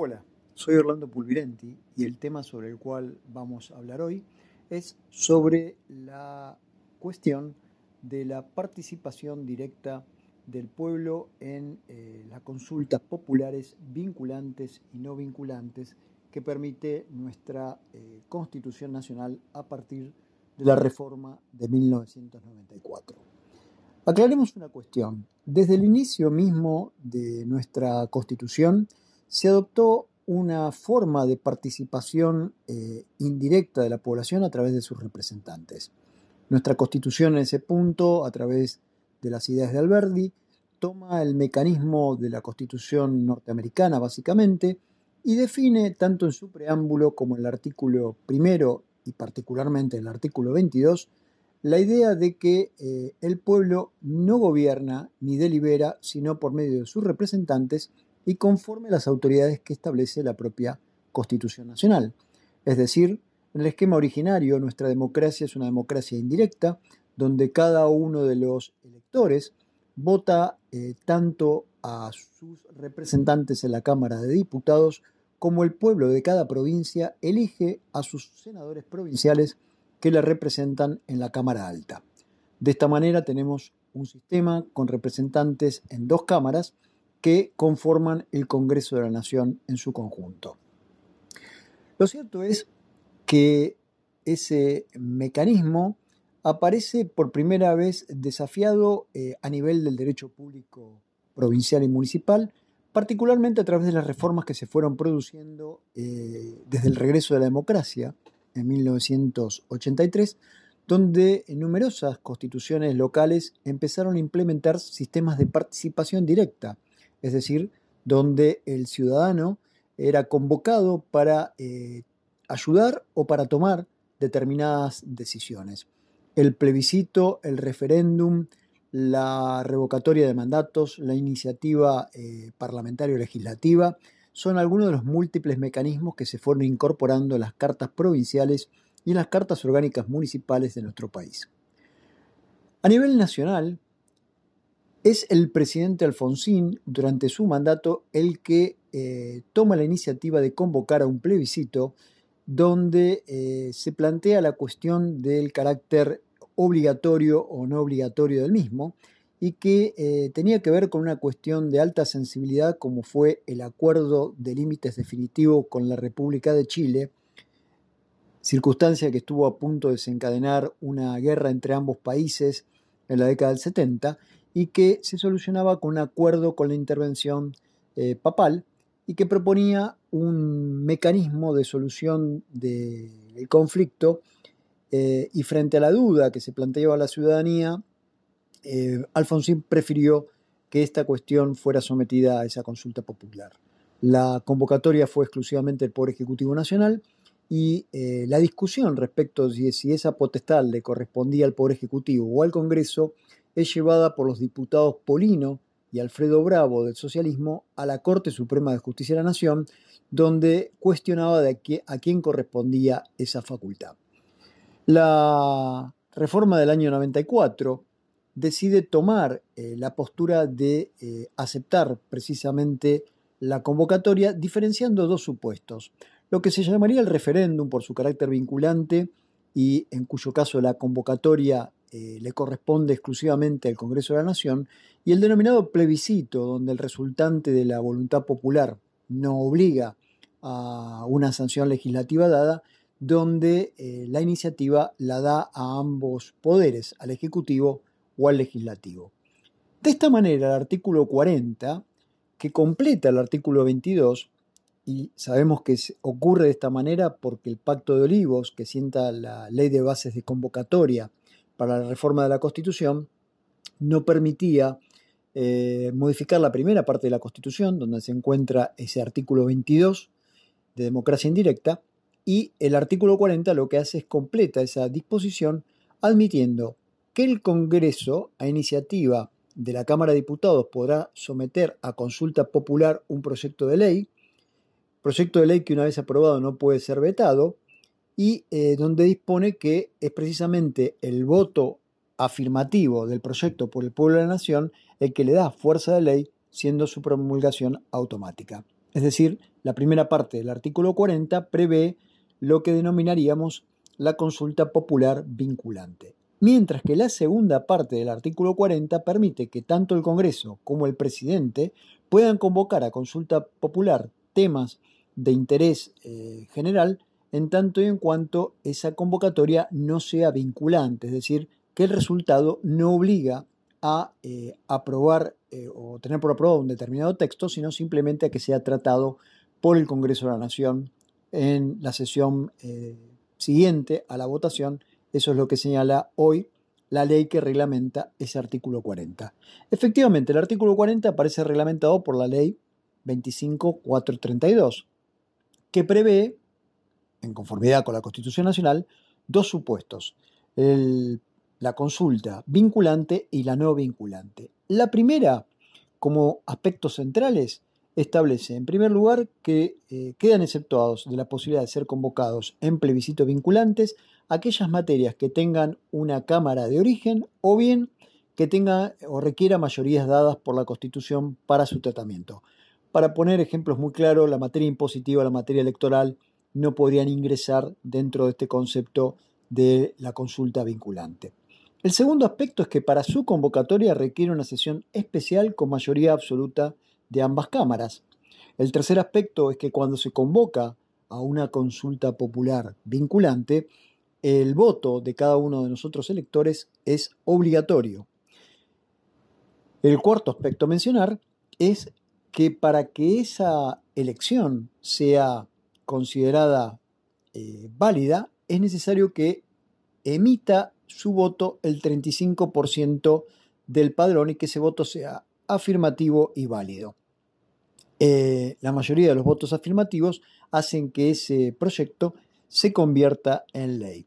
Hola, soy Orlando Pulvirenti y el tema sobre el cual vamos a hablar hoy es sobre la cuestión de la participación directa del pueblo en eh, las consultas populares vinculantes y no vinculantes que permite nuestra eh, Constitución Nacional a partir de la reforma de 1994. Aclaremos una cuestión. Desde el inicio mismo de nuestra Constitución se adoptó una forma de participación eh, indirecta de la población a través de sus representantes. Nuestra Constitución en ese punto, a través de las ideas de Alberdi, toma el mecanismo de la Constitución norteamericana básicamente y define tanto en su preámbulo como en el artículo primero y particularmente en el artículo 22 la idea de que eh, el pueblo no gobierna ni delibera sino por medio de sus representantes y conforme a las autoridades que establece la propia Constitución Nacional. Es decir, en el esquema originario nuestra democracia es una democracia indirecta, donde cada uno de los electores vota eh, tanto a sus representantes en la Cámara de Diputados como el pueblo de cada provincia elige a sus senadores provinciales que le representan en la Cámara Alta. De esta manera tenemos un sistema con representantes en dos cámaras que conforman el Congreso de la Nación en su conjunto. Lo cierto es que ese mecanismo aparece por primera vez desafiado eh, a nivel del derecho público provincial y municipal, particularmente a través de las reformas que se fueron produciendo eh, desde el regreso de la democracia en 1983, donde numerosas constituciones locales empezaron a implementar sistemas de participación directa, es decir, donde el ciudadano era convocado para eh, ayudar o para tomar determinadas decisiones. El plebiscito, el referéndum, la revocatoria de mandatos, la iniciativa eh, parlamentaria legislativa, son algunos de los múltiples mecanismos que se fueron incorporando en las cartas provinciales y en las cartas orgánicas municipales de nuestro país. A nivel nacional, es el presidente Alfonsín, durante su mandato, el que eh, toma la iniciativa de convocar a un plebiscito donde eh, se plantea la cuestión del carácter obligatorio o no obligatorio del mismo y que eh, tenía que ver con una cuestión de alta sensibilidad como fue el acuerdo de límites definitivo con la República de Chile, circunstancia que estuvo a punto de desencadenar una guerra entre ambos países en la década del 70 y que se solucionaba con un acuerdo con la intervención eh, papal y que proponía un mecanismo de solución del conflicto eh, y frente a la duda que se planteaba a la ciudadanía, eh, Alfonsín prefirió que esta cuestión fuera sometida a esa consulta popular. La convocatoria fue exclusivamente del Poder Ejecutivo Nacional y la discusión respecto de si esa potestad le correspondía al Poder Ejecutivo o al Congreso es llevada por los diputados Polino y Alfredo Bravo del socialismo a la Corte Suprema de Justicia de la Nación, donde cuestionaba de a quién correspondía esa facultad. La reforma del año 94 decide tomar eh, la postura de eh, aceptar precisamente la convocatoria, diferenciando dos supuestos. Lo que se llamaría el referéndum por su carácter vinculante y en cuyo caso la convocatoria eh, le corresponde exclusivamente al Congreso de la Nación, y el denominado plebiscito, donde el resultante de la voluntad popular no obliga a una sanción legislativa dada, donde eh, la iniciativa la da a ambos poderes, al Ejecutivo o al Legislativo. De esta manera, el artículo 40, que completa el artículo 22, y sabemos que ocurre de esta manera porque el Pacto de Olivos, que sienta la ley de bases de convocatoria para la reforma de la Constitución, no permitía eh, modificar la primera parte de la Constitución, donde se encuentra ese artículo 22 de democracia indirecta, y el artículo 40 lo que hace es completa esa disposición admitiendo que el Congreso, a iniciativa de la Cámara de Diputados, podrá someter a consulta popular un proyecto de ley, proyecto de ley que una vez aprobado no puede ser vetado, y eh, donde dispone que es precisamente el voto afirmativo del proyecto por el pueblo de la nación el que le da fuerza de ley, siendo su promulgación automática. Es decir, la primera parte del artículo 40 prevé lo que denominaríamos la consulta popular vinculante, mientras que la segunda parte del artículo 40 permite que tanto el Congreso como el presidente puedan convocar a consulta popular temas de interés eh, general en tanto y en cuanto esa convocatoria no sea vinculante, es decir, que el resultado no obliga a eh, aprobar eh, o tener por aprobado un determinado texto, sino simplemente a que sea tratado por el Congreso de la Nación en la sesión siguiente a la votación. Eso es lo que señala hoy la ley que reglamenta ese artículo 40. Efectivamente, el artículo 40 aparece reglamentado por la ley 25432, que prevé, en conformidad con la Constitución Nacional, dos supuestos, la consulta vinculante y la no vinculante. La primera, como aspectos centrales, establece, en primer lugar, que eh, quedan exceptuados de la posibilidad de ser convocados en plebiscitos vinculantes aquellas materias que tengan una Cámara de origen o bien que tenga o requiera mayorías dadas por la Constitución para su tratamiento. Para poner ejemplos muy claros, la materia impositiva, la materia electoral, no podrían ingresar dentro de este concepto de la consulta vinculante. El segundo aspecto es que para su convocatoria requiere una sesión especial con mayoría absoluta de ambas cámaras. El tercer aspecto es que cuando se convoca a una consulta popular vinculante, el voto de cada uno de nosotros electores es obligatorio. El cuarto aspecto a mencionar es que para que esa elección sea considerada eh, válida, es necesario que emita su voto el 35% del padrón y que ese voto sea afirmativo y válido. Eh, la mayoría de los votos afirmativos hacen que ese proyecto se convierta en ley.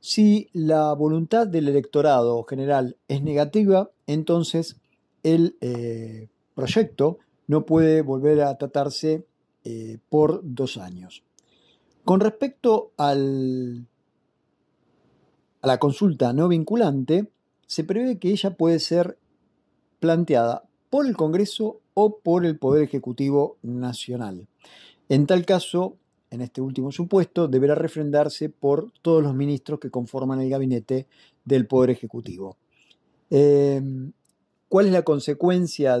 Si la voluntad del electorado general es negativa, entonces el eh, proyecto no puede volver a tratarse eh, por dos años. Con respecto a la consulta no vinculante, se prevé que ella puede ser planteada por el Congreso o por el Poder Ejecutivo Nacional. En tal caso, en este último supuesto, deberá refrendarse por todos los ministros que conforman el gabinete del Poder Ejecutivo. Em, ¿Cuál es la consecuencia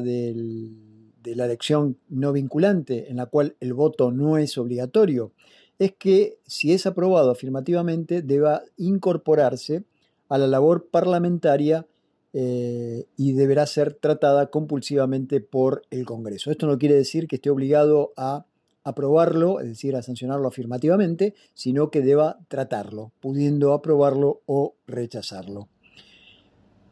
de la elección no vinculante, en la cual el voto no es obligatorio? Es que si es aprobado afirmativamente, deba incorporarse a la labor parlamentaria eh, y deberá ser tratada compulsivamente por el Congreso. Esto no quiere decir que esté obligado a aprobarlo, es decir, a sancionarlo afirmativamente, sino que deba tratarlo, pudiendo aprobarlo o rechazarlo.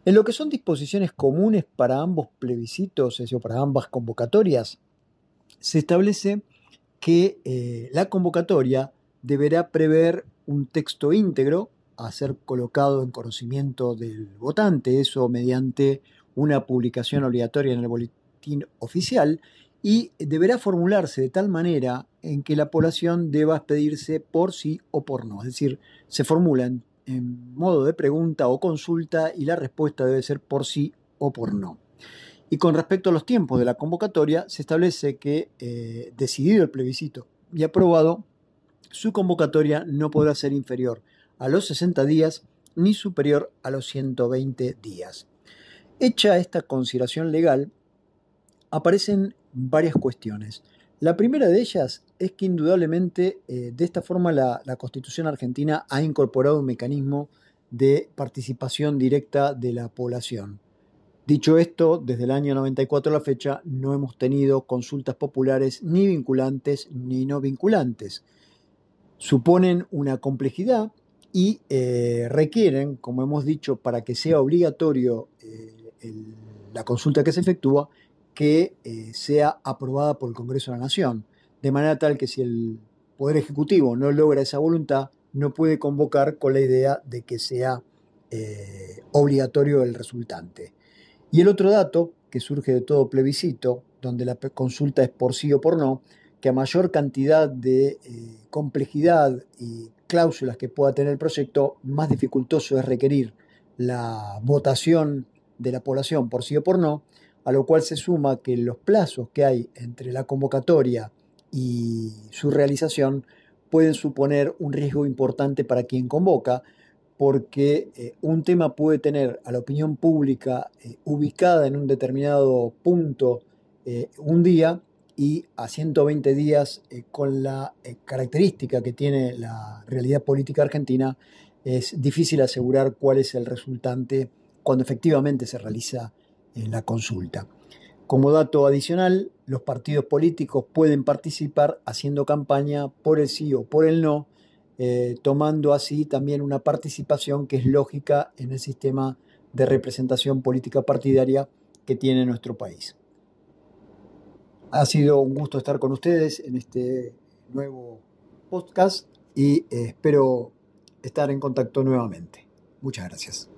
En lo que son disposiciones comunes para ambos plebiscitos, es decir, para ambas convocatorias, se establece que eh, la convocatoria deberá prever un texto íntegro a ser colocado en conocimiento del votante, eso mediante una publicación obligatoria en el boletín oficial, y deberá formularse de tal manera en que la población deba expedirse por sí o por no. Es decir, se formula en, modo de pregunta o consulta y la respuesta debe ser por sí o por no. Y con respecto a los tiempos de la convocatoria, se establece que, eh, decidido el plebiscito y aprobado, su convocatoria no podrá ser inferior a los 60 días ni superior a los 120 días. Hecha esta consideración legal, aparecen varias cuestiones. La primera de ellas es que indudablemente eh, de esta forma la, Constitución argentina ha incorporado un mecanismo de participación directa de la población. Dicho esto, desde el año 94 a la fecha no hemos tenido consultas populares ni vinculantes ni no vinculantes. Suponen una complejidad y eh, requieren, como hemos dicho, para que sea obligatorio eh, la consulta que se efectúa, que eh, sea aprobada por el Congreso de la Nación, de manera tal que si el Poder Ejecutivo no logra esa voluntad, no puede convocar con la idea de que sea eh, obligatorio el resultante. Y el otro dato, que surge de todo plebiscito, donde la consulta es por sí o por no, que a mayor cantidad de eh, complejidad y cláusulas que pueda tener el proyecto, más dificultoso es requerir la votación de la población por sí o por no, a lo cual se suma que los plazos que hay entre la convocatoria y su realización pueden suponer un riesgo importante para quien convoca, porque eh, un tema puede tener a la opinión pública eh, ubicada en un determinado punto eh, un día y a 120 días con la característica que tiene la realidad política argentina, es difícil asegurar cuál es el resultante cuando efectivamente se realiza la consulta. Como dato adicional, los partidos políticos pueden participar haciendo campaña por el sí o por el no, eh, tomando así también una participación que es lógica en el sistema de representación política partidaria que tiene nuestro país. Ha sido un gusto estar con ustedes en este nuevo podcast y eh, espero estar en contacto nuevamente. Muchas gracias.